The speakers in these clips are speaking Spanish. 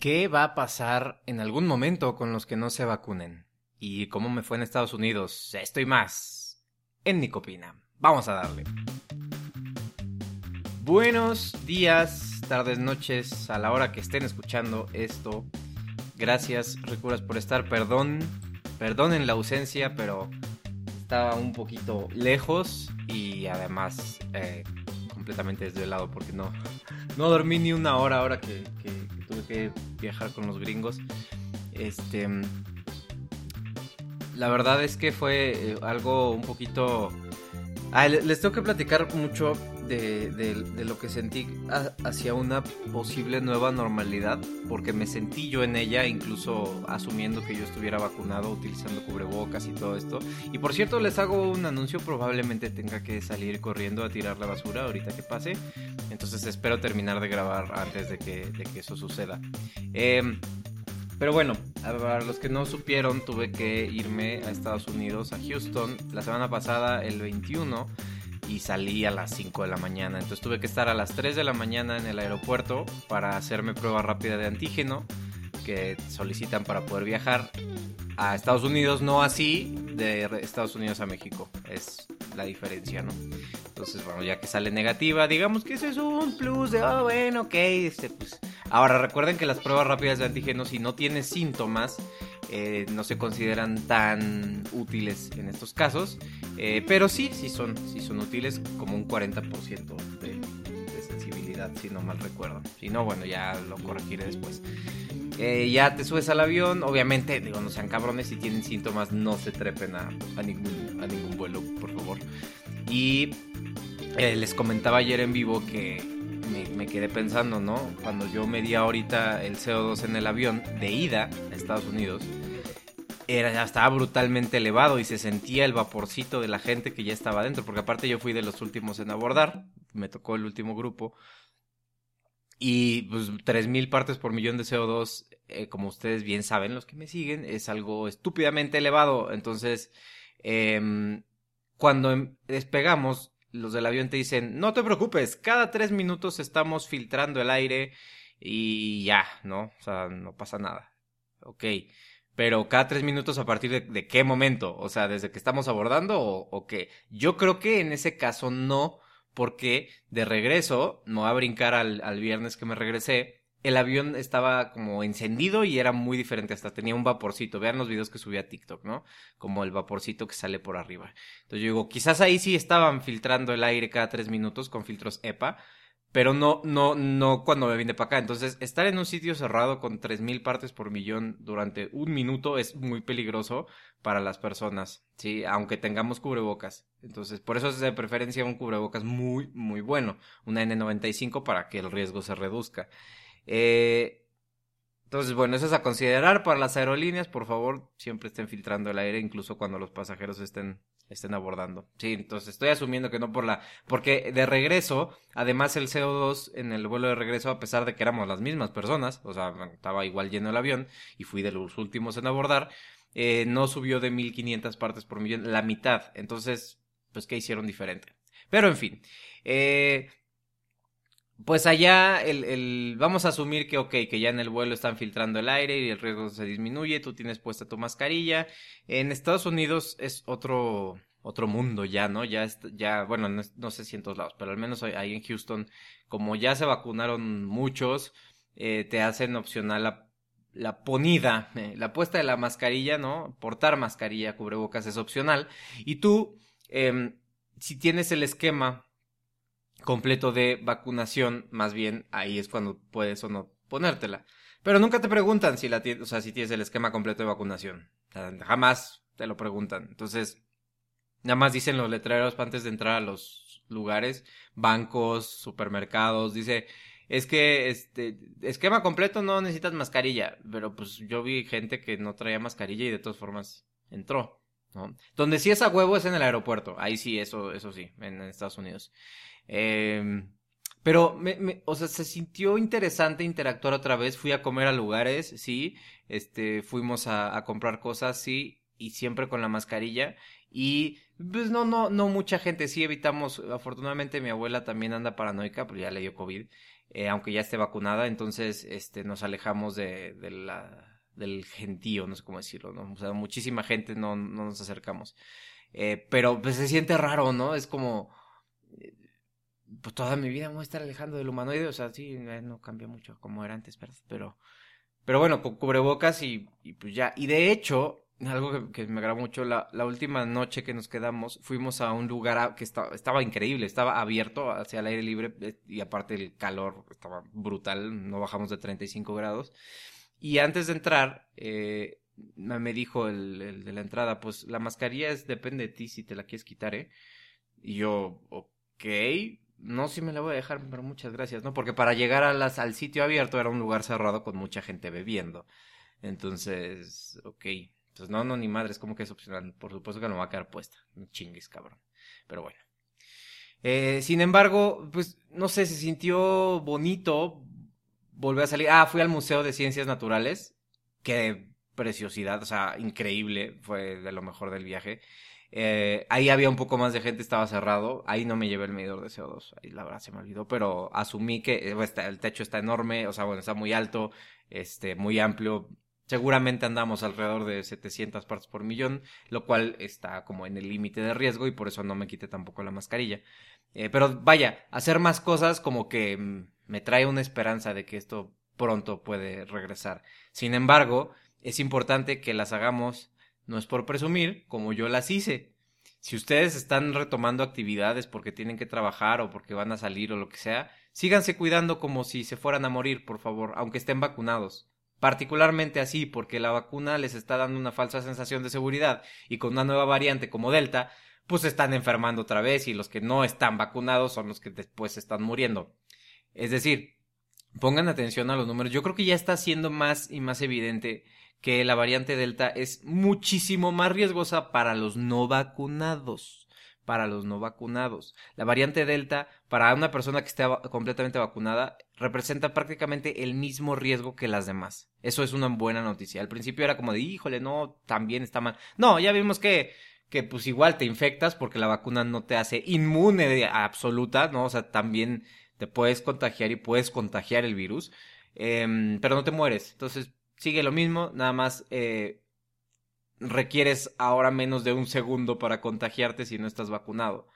¿Qué va a pasar en algún momento con los que no se vacunen? ¿Y cómo me fue en Estados Unidos? Estoy más en Nicopina. Vamos a darle. Buenos días, tardes, noches, a la hora que estén escuchando esto. Gracias, Recuras, por estar. Perdón, perdón en la ausencia, pero estaba un poquito lejos y además eh, completamente desvelado porque no, no dormí ni una hora ahora que, que viajar con los gringos. Este, la verdad es que fue eh, algo un poquito... Les tengo que platicar mucho de, lo que sentí hacia una posible nueva normalidad, porque me sentí yo en ella, incluso asumiendo que yo estuviera vacunado, utilizando cubrebocas y todo esto. Y por cierto, les hago un anuncio, probablemente tenga que salir corriendo a tirar la basura ahorita que pase, entonces espero terminar de grabar antes de que, eso suceda. Em, pero bueno, para los que no supieron, tuve que irme a Estados Unidos, a Houston, la semana pasada, el 21 y salí a las 5 de la mañana. Entonces tuve que estar a las 3 de la mañana en el aeropuerto para hacerme prueba rápida de antígeno que solicitan para poder viajar a Estados Unidos, no así de Estados Unidos a México. Es la diferencia, ¿no? Entonces, bueno, ya que sale negativa, digamos que ese es un plus de, oh, bueno, ok, este, pues. Ahora, recuerden que las pruebas rápidas de antígeno, si no tienes síntomas, eh, no se consideran tan útiles en estos casos, eh, pero sí, sí son, sí son útiles como un 40% de, sensibilidad, si no mal recuerdo. Si no, bueno, ya lo corregiré después. Eh, ya te subes al avión, obviamente, digo, no sean cabrones, si tienen síntomas no se trepen a, ningún, a ningún vuelo, por favor. Y les comentaba ayer en vivo que me, me, quedé pensando, ¿no? Cuando yo medía ahorita el CO2 en el avión de ida a Estados Unidos, era, ya estaba brutalmente elevado y se sentía el vaporcito de la gente que ya estaba dentro, porque aparte yo fui de los últimos en abordar, me tocó el último grupo, y pues 3.000 partes por millón de CO2, eh, como ustedes bien saben, los que me siguen, es algo estúpidamente elevado, entonces, em, cuando em, despegamos, los del avión te dicen, no te preocupes, cada tres minutos estamos filtrando el aire y ya, ¿no? O sea, no pasa nada. Ok pero cada tres minutos a partir de, qué momento, o sea, desde que estamos abordando o, qué. Yo creo que en ese caso no, porque de regreso, no va a brincar al viernes que me regresé, el avión estaba como encendido y era muy diferente, hasta tenía un vaporcito. Vean los videos que subí a TikTok, ¿no? Como el vaporcito que sale por arriba. Entonces yo digo, quizás ahí sí estaban filtrando el aire cada tres minutos con filtros EPA, pero no, no, no cuando me vine para acá. Entonces, estar en un sitio cerrado con 3.000 partes por millón durante un minuto es muy peligroso para las personas, ¿sí? Aunque tengamos cubrebocas. Entonces, por eso es de preferencia un cubrebocas muy, muy bueno. Una N95 para que el riesgo se reduzca. Eh, entonces, bueno, eso es a considerar para las aerolíneas. Por favor, siempre estén filtrando el aire, incluso cuando los pasajeros estén estén abordando. Sí, entonces estoy asumiendo que no por la... Porque de regreso, además el CO2 en el vuelo de regreso, a pesar de que éramos las mismas personas, o sea, estaba igual lleno el avión y fui de los últimos en abordar, eh, no subió de 1500 partes por millón, la mitad. Entonces, pues, ¿qué hicieron diferente? Pero en fin, eh, pues allá el, el, vamos a asumir que ok, que ya en el vuelo están filtrando el aire y el riesgo se disminuye, tú tienes puesta tu mascarilla. En Estados Unidos es otro otro mundo ya, ¿no? Ya ya bueno, no, sé si en todos lados, pero al menos ahí en Houston, como ya se vacunaron muchos, eh, te hacen opcional la, la ponida, eh, la puesta de la mascarilla, ¿no? Portar mascarilla, cubrebocas es opcional. Y tú, eh, si tienes el esquema completo de vacunación, más bien ahí es cuando puedes o no ponértela. Pero nunca te preguntan si la o sea, si tienes el esquema completo de vacunación. jamás te lo preguntan. Entonces, nada más dicen los letreros antes de entrar a los lugares, bancos, supermercados, dice, es que este esquema completo no necesitas mascarilla, pero pues yo vi gente que no traía mascarilla y de todas formas entró, ¿no? Donde sí es a huevo es en el aeropuerto, ahí sí, eso, eso sí, en Estados Unidos. Eh, pero, me, o sea, se sintió interesante interactuar otra vez. Fui a comer a lugares, sí. Este, fuimos a, comprar cosas, sí. Y siempre con la mascarilla. Y, pues no, no, no mucha gente. Sí evitamos. Afortunadamente mi abuela también anda paranoica, pero ya le dio COVID. eh, aunque ya esté vacunada, entonces este, nos alejamos de, del gentío, no sé cómo decirlo, ¿no? O sea, muchísima gente no, no nos acercamos. Eh, pero pues se siente raro, ¿no? Es como, pues toda mi vida me voy a estar alejando del humanoide, o sea, sí, eh, no cambia mucho como era antes, pero, pero bueno, con cubrebocas y, pues ya. Y de hecho, algo que, me agradó mucho, la, la, última noche que nos quedamos, fuimos a un lugar que estaba, estaba increíble, estaba abierto hacia el aire libre eh, y aparte el calor estaba brutal, no bajamos de 35 grados. Y antes de entrar, eh, me dijo el, el, de la entrada, pues la mascarilla es, depende de ti si te la quieres quitar, ¿eh? Y yo, ok, no, si me la voy a dejar, pero muchas gracias, ¿no? Porque para llegar a las, al sitio abierto era un lugar cerrado con mucha gente bebiendo. Entonces, ok, entonces, no, no, ni madre, es como que es opcional. Por supuesto que no va a quedar puesta. Chingues, cabrón. Pero bueno. Eh, sin embargo, pues, no sé, se sintió bonito. Volver a salir. Ah, fui al Museo de Ciencias Naturales. Qué preciosidad, o sea, increíble. Fue de lo mejor del viaje. Eh, ahí había un poco más de gente, estaba cerrado. Ahí no me llevé el medidor de CO2. Ahí la verdad se me olvidó, pero asumí que eh, el techo está enorme, o sea, bueno, está muy alto, este, muy amplio Seguramente andamos alrededor de 700 partes por millón, lo cual está como en el límite de riesgo y por eso no me quité tampoco la mascarilla. Eh, pero vaya, hacer más cosas como que mm, me trae una esperanza de que esto pronto puede regresar. Sin embargo, es importante que las hagamos, no es por presumir, como yo las hice. Si ustedes están retomando actividades porque tienen que trabajar o porque van a salir o lo que sea, síganse cuidando como si se fueran a morir, por favor, aunque estén vacunados. Particularmente así porque la vacuna les está dando una falsa sensación de seguridad y con una nueva variante como Delta, pues están enfermando otra vez y los que no están vacunados son los que después están muriendo. Es decir, pongan atención a los números. Yo creo que ya está siendo más y más evidente que la variante Delta es muchísimo más riesgosa para los no vacunados para los no vacunados. La variante Delta, para una persona que esté completamente vacunada, representa prácticamente el mismo riesgo que las demás. Eso es una buena noticia. Al principio era como de, híjole, no, también está mal. No, ya vimos que, que pues igual te infectas porque la vacuna no te hace inmune de absoluta, ¿no? O sea, también te puedes contagiar y puedes contagiar el virus, em, pero no te mueres. Entonces, sigue lo mismo, nada más eh, requieres ahora menos de un segundo para contagiarte si no estás vacunado.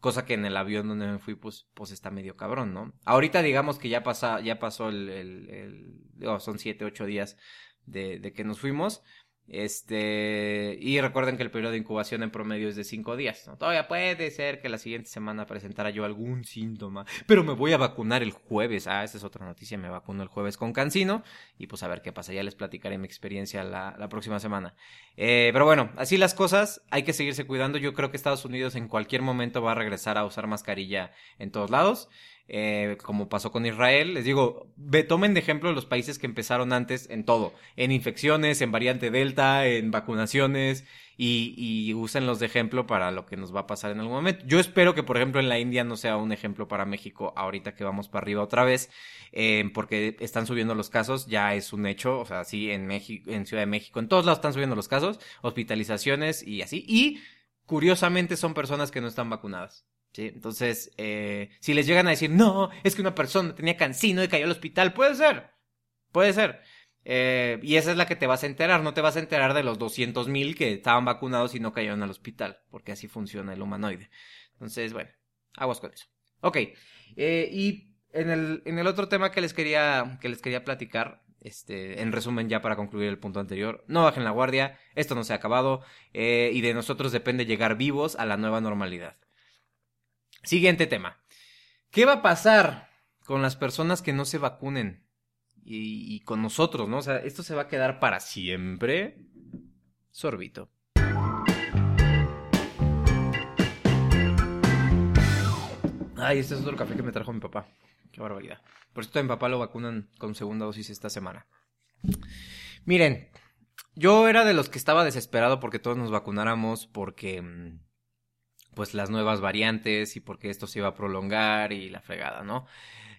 Cosa que en el avión donde me fui, pues, pues está medio cabrón, ¿no? Ahorita digamos que ya pasa, ya pasó el, son siete, ocho días de, de que nos fuimos. Este, y recuerden que el periodo de incubación en promedio es de 5 días. ¿no? Todavía puede ser que la siguiente semana presentara yo algún síntoma, pero me voy a vacunar el jueves. Ah, esa es otra noticia, me vacuno el jueves con Cancino y pues a ver qué pasa. Ya les platicaré mi experiencia la, próxima semana. Eh, pero bueno, así las cosas, hay que seguirse cuidando. Yo creo que Estados Unidos en cualquier momento va a regresar a usar mascarilla en todos lados. Eh, como pasó con Israel. Les digo, tomen de ejemplo los países que empezaron antes en todo, en infecciones, en variante Delta, en vacunaciones, y, y úsenlos de ejemplo para lo que nos va a pasar en algún momento. Yo espero que, por ejemplo, en la India no sea un ejemplo para México ahorita que vamos para arriba otra vez, eh, porque están subiendo los casos, ya es un hecho, o sea, sí, en México, en Ciudad de México, en todos lados están subiendo los casos, hospitalizaciones y así, y curiosamente son personas que no están vacunadas. Entonces, eh, si les llegan a decir, no, es que una persona tenía cancino y cayó al hospital, puede ser, puede ser. Eh, y esa es la que te vas a enterar, no te vas a enterar de los 200 mil que estaban vacunados y no cayeron al hospital, porque así funciona el humanoide. Entonces, bueno, aguas con eso. Ok, eh, y en el, en el otro tema que les quería, que les quería platicar, este, en resumen, ya para concluir el punto anterior, no bajen la guardia, esto no se ha acabado, y de nosotros depende llegar vivos a la nueva normalidad. Siguiente tema. ¿Qué va a pasar con las personas que no se vacunen? Y, con nosotros, ¿no? O sea, esto se va a quedar para siempre. Sorbito. Ay, este es otro café que me trajo mi papá. Qué barbaridad. Por esto mi papá lo vacunan con segunda dosis esta semana. Miren, yo era de los que estaba desesperado porque todos nos vacunáramos porque mm, pues las nuevas variantes y por qué esto se iba a prolongar y la fregada, ¿no?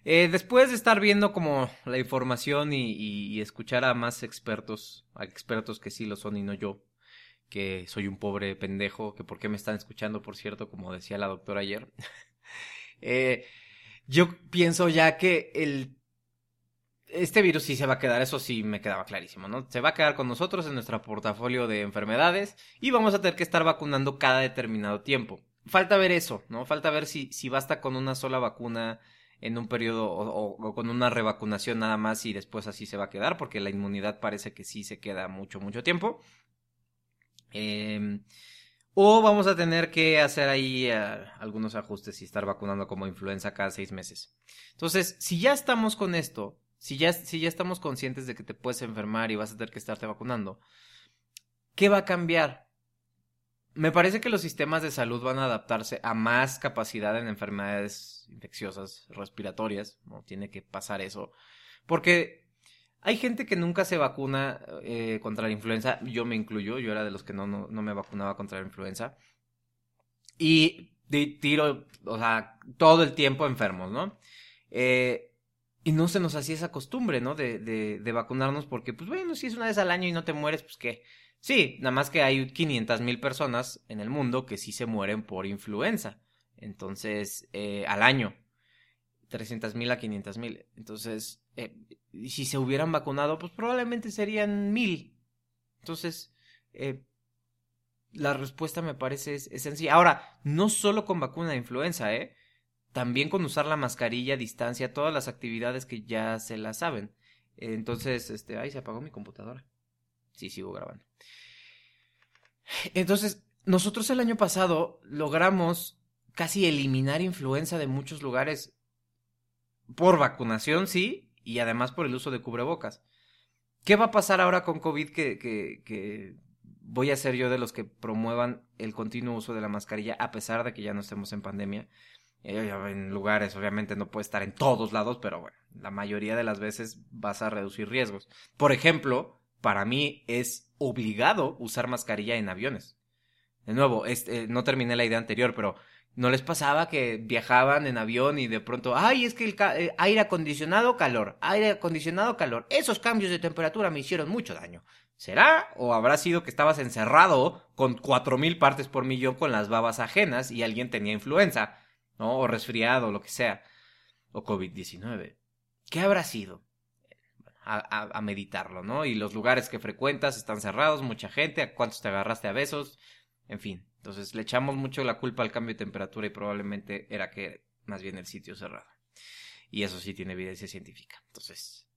Eh, después de estar viendo como la información y, escuchar a más expertos, a expertos que sí lo son y no yo, que soy un pobre pendejo, que por qué me están escuchando, por cierto, como decía la doctora ayer, eh, yo pienso ya que el este virus sí se va a quedar, eso sí me quedaba clarísimo, ¿no? Se va a quedar con nosotros en nuestro portafolio de enfermedades y vamos a tener que estar vacunando cada determinado tiempo. Falta ver eso, ¿no? Falta ver si, si basta con una sola vacuna en un periodo o, con una revacunación nada más y después así se va a quedar, porque la inmunidad parece que sí se queda mucho, mucho tiempo. Em, o vamos a tener que hacer ahí eh, algunos ajustes y estar vacunando como influenza cada seis meses. Entonces, si ya estamos con esto, si ya, si ya estamos conscientes de que te puedes enfermar y vas a tener que estarte vacunando, ¿qué va a cambiar? Me parece que los sistemas de salud van a adaptarse a más capacidad en enfermedades infecciosas respiratorias, no tiene que pasar eso, porque hay gente que nunca se vacuna eh, contra la influenza, yo me incluyo, yo era de los que no, no, me vacunaba contra la influenza, y tiro, o sea, todo el tiempo enfermos, ¿no? Eh, y no se nos hacía esa costumbre, ¿no? De, de, de, vacunarnos porque, pues bueno, si es una vez al año y no te mueres, pues qué. Sí, nada más que hay 500 mil personas en el mundo que sí se mueren por influenza. Entonces, eh, al año. 300 mil a 500 mil. Entonces, eh, si se hubieran vacunado, pues probablemente serían mil. Entonces, eh, la respuesta me parece es, sencilla. Ahora, no solo con vacuna de influenza, ¿eh? También con usar la mascarilla distancia, todas las actividades que ya se las saben. Entonces, este, ay, se apagó mi computadora. Sí, sigo grabando. Entonces, nosotros el año pasado logramos casi eliminar influenza de muchos lugares por vacunación, sí, y además por el uso de cubrebocas. ¿Qué va a pasar ahora con COVID que, voy a ser yo de los que promuevan el continuo uso de la mascarilla a pesar de que ya no estemos en pandemia? Eh, en lugares, obviamente no puede estar en todos lados, pero bueno, la mayoría de las veces vas a reducir riesgos. Por ejemplo, para mí es obligado usar mascarilla en aviones. De nuevo, este, no terminé la idea anterior, pero ¿no les pasaba que viajaban en avión y de pronto, ay, es que el eh, aire acondicionado, calor, aire acondicionado, calor? Esos cambios de temperatura me hicieron mucho daño. ¿Será? ¿O habrá sido que estabas encerrado con cuatro mil partes por millón con las babas ajenas y alguien tenía influenza, ¿no? O resfriado, lo que sea. O COVID-19. ¿Qué habrá sido? A, meditarlo, ¿no? Y los lugares que frecuentas están cerrados, mucha gente, a cuántos te agarraste a besos, en fin. Entonces le echamos mucho la culpa al cambio de temperatura y probablemente era que más bien el sitio cerrado. Y eso sí tiene evidencia científica. Entonces,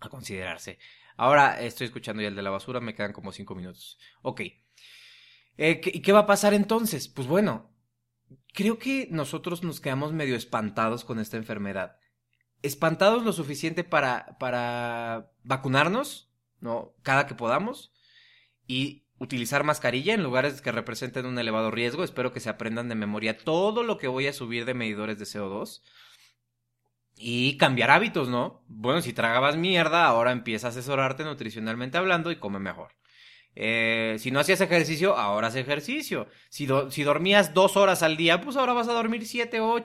a considerarse. Ahora estoy escuchando ya el de la basura, me quedan como cinco minutos. Ok. Eh, ¿Y qué va a pasar entonces? Pues bueno, creo que nosotros nos quedamos medio espantados con esta enfermedad espantados lo suficiente para, para vacunarnos, ¿no? Cada que podamos. Y utilizar mascarilla en lugares que representen un elevado riesgo. Espero que se aprendan de memoria todo lo que voy a subir de medidores de CO2. Y cambiar hábitos, ¿no? Bueno, si tragabas mierda, ahora empieza a asesorarte nutricionalmente hablando y come mejor. Eh, si no hacías ejercicio, ahora haz ejercicio. Si, si dormías dos horas al día, pues ahora vas a dormir siete o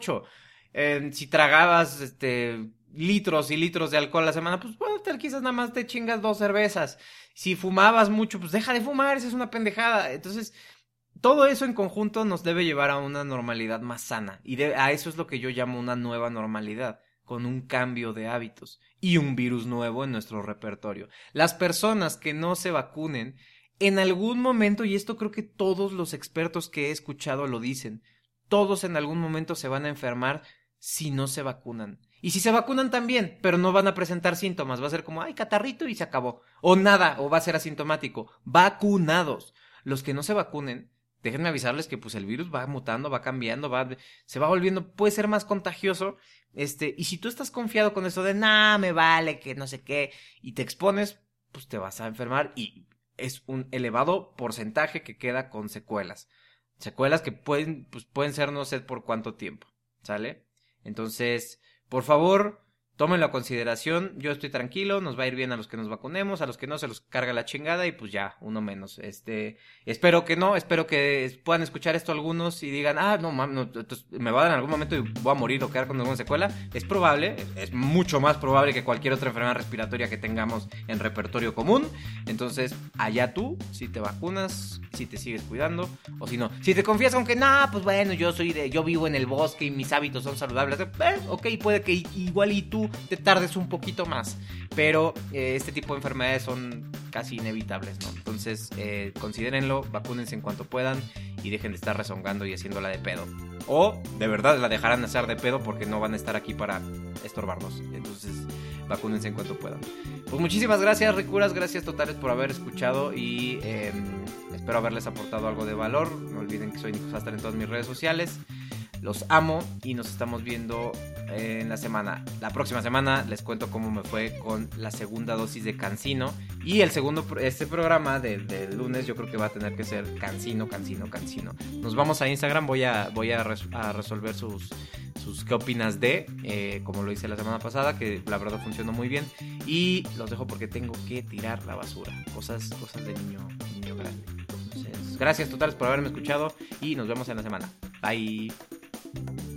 si tragabas este litros y litros de alcohol a la semana, pues bueno, quizás nada más te chingas dos cervezas. Si fumabas mucho, pues deja de fumar, esa es una pendejada. Entonces, todo eso en conjunto nos debe llevar a una normalidad más sana. Y a eso es lo que yo llamo una nueva normalidad, con un cambio de hábitos y un virus nuevo en nuestro repertorio. Las personas que no se vacunen, en algún momento, y esto creo que todos los expertos que he escuchado lo dicen, todos en algún momento se van a enfermar si no se vacunan. Y si se vacunan también, pero no van a presentar síntomas, va a ser como, ay, catarrito y se acabó. O nada, o va a ser asintomático. Vacunados. Los que no se vacunen, déjenme avisarles que pues el virus va mutando, va cambiando, va, se va volviendo, puede ser más contagioso. Este, y si tú estás confiado con eso de, nah, me vale, que no sé qué, y te expones, pues te vas a enfermar y es un elevado porcentaje que queda con secuelas. Secuelas que pueden, pues pueden ser no sé por cuánto tiempo, ¿sale? Entonces, por favor, tómenlo a consideración. Yo estoy tranquilo, nos va a ir bien a los que nos vacunemos, a los que no se los carga la chingada y pues ya, uno menos. Este, espero que no, espero que puedan escuchar esto algunos y digan, ah, no mames, me va a dar en algún momento y voy a morir o quedar con alguna secuela. Es probable, es mucho más probable que cualquier otra enfermedad respiratoria que tengamos en repertorio común. Entonces, allá tú, si te vacunas, si te sigues cuidando o si no. Si te confías con que, no, pues bueno, yo soy de, yo vivo en el bosque y mis hábitos son saludables, eh, ok, puede que igual y tú te tardes un poquito más. Pero eh, este tipo de enfermedades son casi inevitables, ¿no? Entonces, eh, considérenlo, vacúnense en cuanto puedan y dejen de estar rezongando y haciéndola de pedo. O de verdad la dejarán hacer de pedo porque no van a estar aquí para estorbarnos. Entonces, vacúnense en cuanto puedan. Pues muchísimas gracias, Ricuras. Gracias totales por haber escuchado y em, espero haberles aportado algo de valor. No olviden que soy Nico Sastre en todas mis redes sociales. Los amo y nos estamos viendo en la semana. La próxima semana les cuento cómo me fue con la segunda dosis de Cancino. Y el segundo, este programa del de lunes yo creo que va a tener que ser Cancino, Cancino, Cancino. Nos vamos a Instagram, voy a, voy a, resolver sus, sus qué opinas de, eh, como lo hice la semana pasada, que la verdad funcionó muy bien. Y los dejo porque tengo que tirar la basura. Cosas, cosas de niño, niño grande. Entonces, gracias totales por haberme escuchado y nos vemos en la semana. Bye. thank you